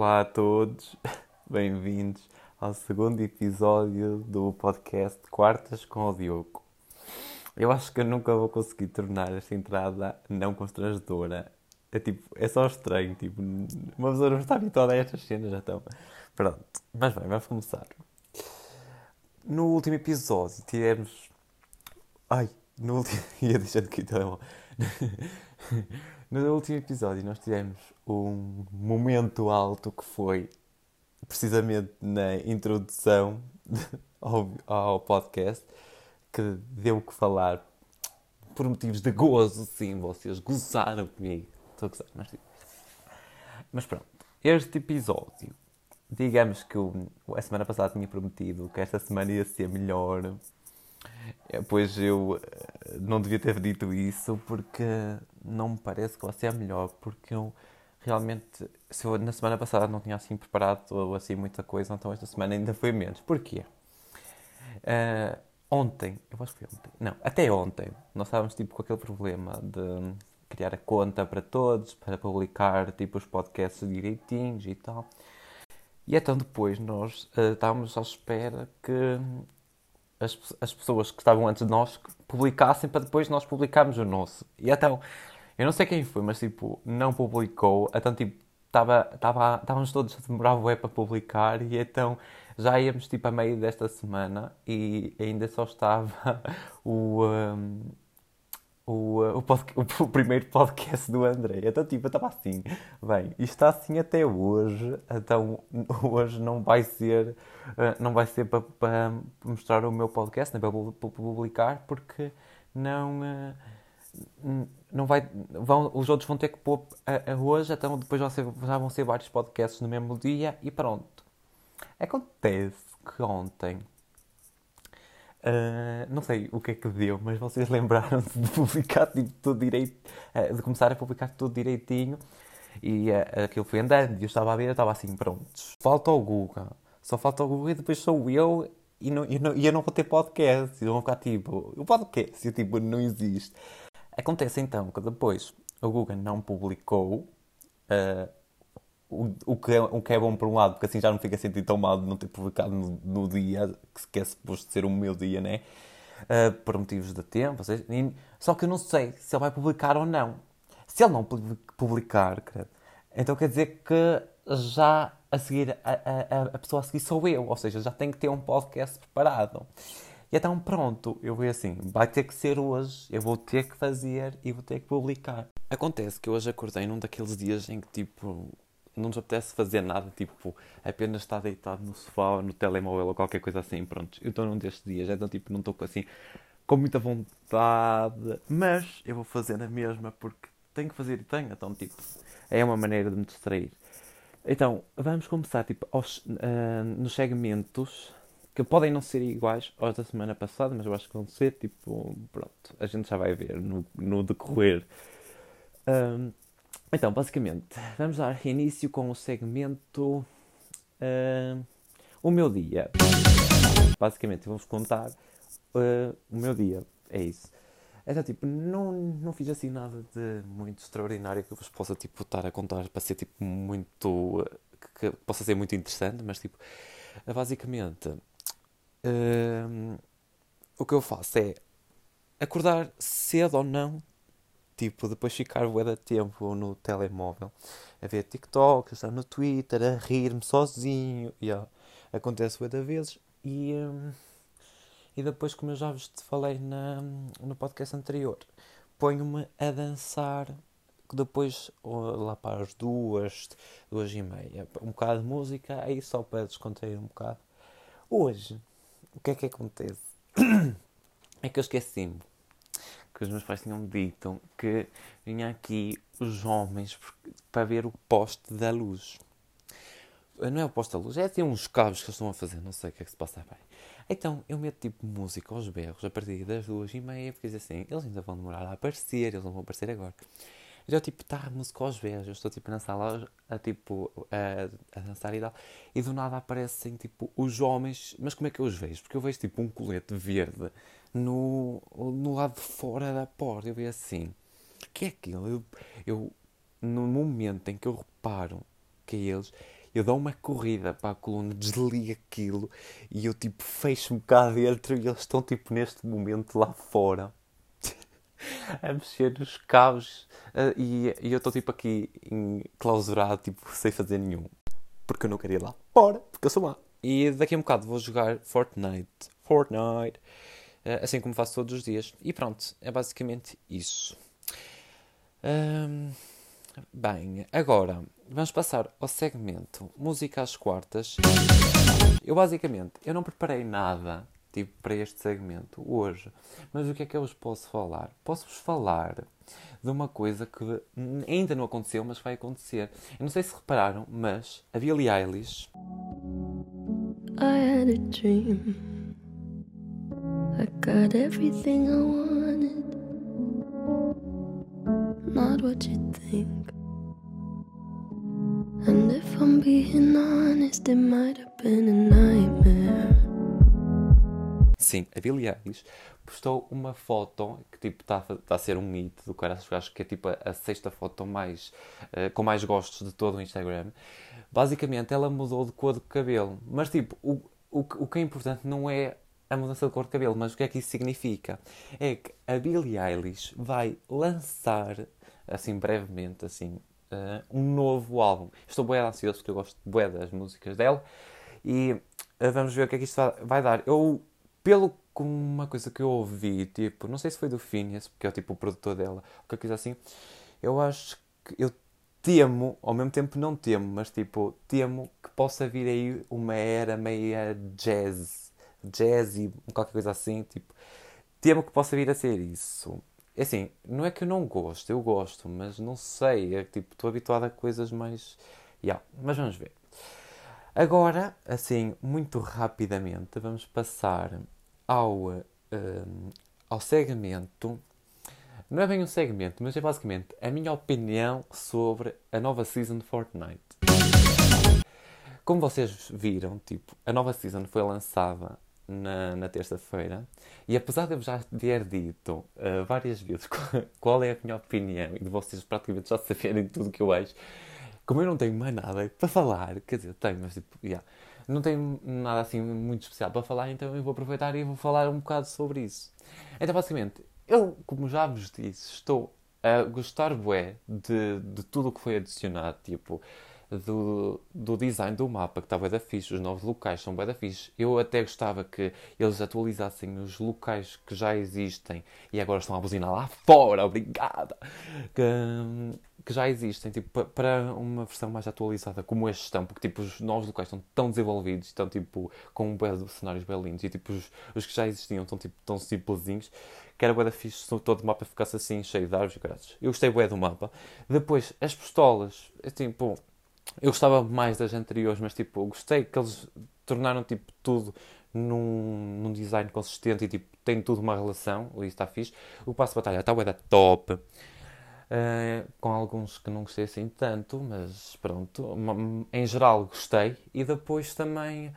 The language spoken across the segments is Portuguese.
Olá a todos, bem-vindos ao segundo episódio do podcast Quartas com o Diogo. Eu acho que eu nunca vou conseguir tornar esta entrada não constrangedora. É tipo, é só estranho, tipo, uma pessoa não está habituada a estas cenas, então. Pronto, mas bem, vamos começar. No último episódio tivemos. Ai, no último. ia deixando aqui o telemóvel. No último episódio nós tivemos um momento alto que foi precisamente na introdução ao, podcast que deu o que falar por motivos de gozo, sim, vocês gozaram comigo. Estou a gozar, mas, mas pronto, este episódio, digamos que a semana passada tinha prometido que esta semana ia ser melhor pois eu eh, não devia ter dito isso porque não me parece que ser a melhor, porque eu realmente, se eu na semana passada não tinha assim preparado assim muita coisa, então esta semana ainda foi menos. Porquê? Uh, ontem, eu acho que foi ontem, não, até ontem, nós estávamos tipo com aquele problema de criar a conta para todos, para publicar tipo os podcasts direitinhos e tal. E então depois nós uh, estávamos à espera que as, as pessoas que estavam antes de nós publicassem para depois nós publicarmos o nosso. E então, eu não sei quem foi, mas tipo, não publicou. Então, tipo, estava, estávamos todos a demorar o para publicar e então já íamos tipo a meio desta semana e ainda só estava o, um, o, o, primeiro podcast do André. Então, tipo, eu estava assim, bem, isto está assim até hoje, então hoje não vai ser, uh, não vai ser para, mostrar o meu podcast, nem para publicar, porque não, uh, não vai, vão, os outros vão ter que pôr a hoje, então depois ser, já vão ser vários podcasts no mesmo dia e pronto. Acontece que ontem Uh, não sei o que é que deu, mas vocês lembraram-se de publicar tipo, tudo direito, uh, de começar a publicar tudo direitinho. E uh, aquilo foi andando e eu estava a ver, eu estava assim, prontos, falta o Google, só falta o Google e depois sou eu e, não, e, não, e eu não vou ter podcast, e vão ficar tipo, o podcast, e, tipo, não existe. Acontece então que depois o Google não publicou o, o, que é, o que é bom por um lado, porque assim já não fica sentido tão mal de não ter publicado no, no dia, que, é suposto ser o meu dia, né? Uh, por motivos de tempo. Seja, só que eu não sei se ele vai publicar ou não. Se ele não publicar, credo, então quer dizer que já a seguir, a, a, a pessoa a seguir sou eu, ou seja, já tenho que ter um podcast preparado. E então pronto, eu vou assim, vai ter que ser hoje, eu vou ter que fazer e vou ter que publicar. Acontece que hoje acordei num daqueles dias em que tipo não nos apetece fazer nada, tipo, apenas estar deitado no sofá ou no telemóvel ou qualquer coisa assim, pronto. Eu estou num destes dias, então, tipo, não estou assim com muita vontade, mas eu vou fazer na mesma porque tenho que fazer e tenho, então, tipo, é uma maneira de me distrair. Então, vamos começar, tipo, aos, uh, nos segmentos que podem não ser iguais aos da semana passada, mas eu acho que vão ser, tipo, pronto, a gente já vai ver no, no decorrer. Um, então, basicamente, vamos dar início com o segmento uh, O meu dia. Basicamente, vamos contar uh, o meu dia. É isso. Então, tipo, não, não fiz assim nada de muito extraordinário que eu vos possa, tipo, estar a contar para ser, tipo, muito... que, que possa ser muito interessante, mas, tipo, basicamente, uh, o que eu faço é acordar cedo ou não tipo, depois ficar bué de tempo no telemóvel a ver TikTok, a estar no Twitter, a rir-me sozinho, yeah. acontece bué de vezes, e, um, e depois, como eu já vos falei na, no podcast anterior, ponho-me a dançar depois lá para as duas, duas e meia, um bocado de música, aí só para descontrair um bocado. Hoje, o que é que acontece? É que eu esqueci-me que os meus pais tinham dito que vinha aqui os homens para ver o poste da luz. Não é o poste da luz, é assim uns cabos que eles estão a fazer, não sei o que é que se passa bem. Então eu meto tipo música aos berros a partir das duas e meia, porque assim, eles ainda vão demorar a aparecer, eles não vão aparecer agora. Eu tipo, tá, música aos berros, eu estou tipo na sala a, tipo, a, a dançar e tal, e do nada aparecem tipo os homens, mas como é que eu os vejo? Porque eu vejo tipo um colete verde no, no lado de fora da porta. Eu vi assim, que é aquilo? Eu, eu, no momento em que eu reparo que é eles, eu dou uma corrida para a coluna, desligo aquilo e eu tipo fecho-me cá dentro e eles estão tipo neste momento lá fora a mexer nos cabos uh, e, e, eu estou tipo aqui enclausurado, tipo sem fazer nenhum. Porque eu não queria ir lá fora, porque eu sou má. E daqui a um bocado vou jogar Fortnite. Fortnite. Uh, assim como faço todos os dias. E pronto, é basicamente isso. Bem, agora vamos passar ao segmento Música às Quartas. Eu basicamente, eu não preparei nada tipo, para este segmento hoje. Mas o que é que eu vos posso falar? Posso-vos falar de uma coisa que ainda não aconteceu, mas vai acontecer. Eu não sei se repararam, mas a Billie Eilish. I had a dream. I got everything I wanted. Not what you think. And if I'm being honest, it might have been a nightmare. Sim, a Billie Eilish postou uma foto que tipo está tá a ser um hit do cara, acho que é tipo a, a sexta foto mais uh, com mais gostos de todo o Instagram. Basicamente ela mudou de cor de cabelo, mas tipo o, o, o que é importante não é a mudança de cor de cabelo, mas o que é que isso significa? É que a Billie Eilish vai lançar assim brevemente assim uh, um novo álbum. Estou bem ansioso porque eu gosto bem das músicas dela e uh, vamos ver o que é que isto vai dar. Eu pelo uma coisa que eu ouvi, tipo, não sei se foi do Phineas, porque é tipo o produtor dela, ou qualquer coisa assim, eu acho que eu temo, ao mesmo tempo não temo, mas tipo, temo que possa vir aí uma era meia jazz, jazzy, qualquer coisa assim, tipo, temo que possa vir a ser isso. É assim, não é que eu não gosto, eu gosto, mas não sei, é tipo, estou habituado a coisas mais. Yeah, mas vamos ver. Agora, assim, muito rapidamente, vamos passar ao, um, ao segmento. Não é bem um segmento, mas é basicamente a minha opinião sobre a nova season de Fortnite. Como vocês viram, tipo, a nova season foi lançada na, na terça-feira e apesar de eu já ter dito uh, várias vezes qual é a minha opinião e de vocês praticamente já saberem tudo o que eu acho, como eu não tenho mais nada para falar, quer dizer, tenho, mas tipo, yeah, não tenho nada assim muito especial para falar, então eu vou aproveitar e vou falar um bocado sobre isso. Então, basicamente, eu, como já vos disse, estou a gostar bué de, de tudo o que foi adicionado, tipo, do, do design do mapa, que está bué da fixe, os novos locais são bué da fixe. Eu até gostava que eles atualizassem os locais que já existem e agora estão a buzinar lá fora, obrigada! Que, que já existem, tipo, para uma versão mais atualizada, como estes estão, porque tipo, os novos locais estão tão desenvolvidos, estão tipo, com um cenários bem lindos, e tipo, os, os que já existiam estão tipo, tão simplesinhos, que era bué da fixe se todo o mapa ficasse assim, cheio de árvores e graças. Eu gostei bué do mapa. Depois, as pistolas, é, tipo, eu gostava mais das anteriores, mas tipo, gostei que eles tornaram tipo, tudo num, num design consistente e tipo, tem tudo uma relação, isso está fixe. O passo de batalha está bué da top. Uh, com alguns que não gostei assim tanto, mas pronto, em geral gostei. E depois também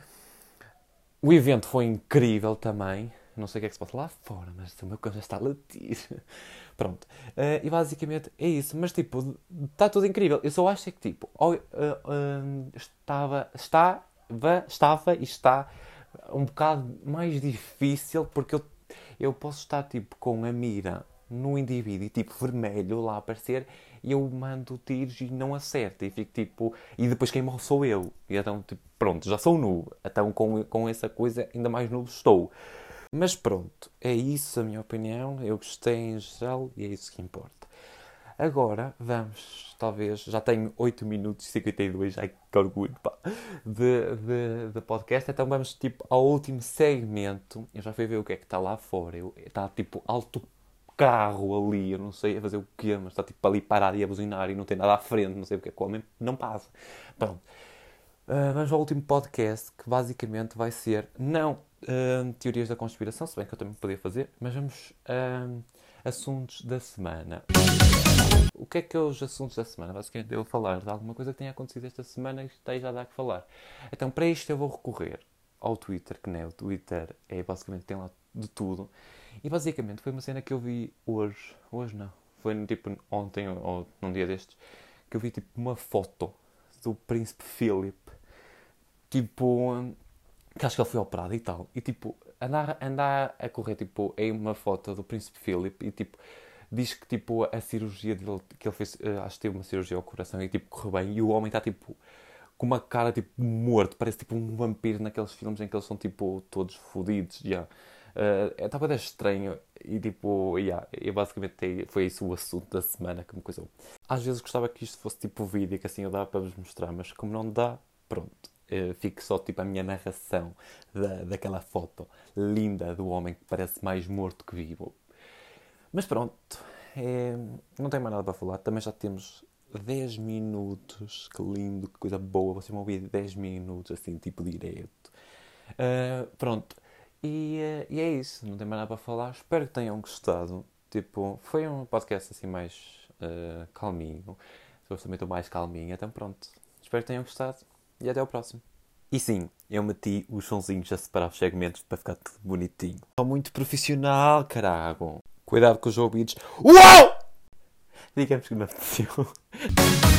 o evento foi incrível também. Não sei o que é que se pode lá fora, mas o meu cão já está a latir. pronto. Uh, e basicamente é isso. Mas tipo, está tudo incrível. Eu só acho que tipo, uh, estava, estava, estava e está um bocado mais difícil porque eu, eu posso estar tipo com a mira no indivíduo, tipo vermelho lá aparecer, e eu mando tiros e não acerto. E fico tipo. E depois quem morre sou eu. E então, tipo, pronto, já sou nu. Então com, com essa coisa, ainda mais nu estou. Mas pronto, é isso a minha opinião. Eu gostei em geral e é isso que importa. Agora vamos, talvez, já tenho 8 minutos e 52, ai que orgulho, pá, de, de, de, podcast, então vamos tipo ao último segmento. Eu já fui ver o que é que está lá fora, está tipo alto carro ali, eu não sei a fazer o quê, mas está tipo ali parado e a buzinar e não tem nada à frente, não sei porque é que não passa. Pronto. Uh, vamos ao último podcast que basicamente vai ser não teorias da conspiração, se bem que eu também podia fazer, mas vamos uh, assuntos da semana. O que é que é os assuntos da semana? Basicamente eu vou falar de alguma coisa que tenha acontecido esta semana e que esteja a dar que falar. Então para isto eu vou recorrer ao Twitter, que não é o Twitter, é basicamente tem lá de tudo. E basicamente foi uma cena que eu vi hoje. Hoje não. Foi tipo ontem ou num dia destes. Que eu vi tipo uma foto do Príncipe Philip. Tipo, que acho que ele foi operado e tal. E tipo, andar, andar a correr tipo, em uma foto do Príncipe Philip e tipo, diz que tipo, a cirurgia dele, que ele fez, uh, acho que teve uma cirurgia ao coração e tipo, correu bem. E o homem está tipo, com uma cara tipo morto, parece tipo um vampiro naqueles filmes em que eles são tipo todos fodidos. Yeah. Uh, estava até estranho e tipo, yeah, eu basicamente foi isso o assunto da semana que me coisou. Às vezes gostava que isto fosse tipo vídeo, que assim eu dava para vos mostrar, mas como não dá, pronto. Uh, fico só tipo a minha narração da, daquela foto linda do homem que parece mais morto que vivo. Mas pronto, é, não tenho mais nada para falar. Também já temos 10 minutos. Que lindo, que coisa boa. Vocês vão ouvir 10 minutos assim, tipo direto. Uh, pronto, e, uh, e, é isso. Não tenho mais nada para falar. Espero que tenham gostado. Tipo, foi um podcast assim mais uh, calminho. Eu também estou mais calminho. Então pronto. Espero que tenham gostado. E até o próximo. E sim, eu meti os sonzinhos a separar os segmentos para ficar tudo bonitinho. Estou muito profissional, carago. Cuidado com os ouvidos. Uau! Digamos que me apeteceu.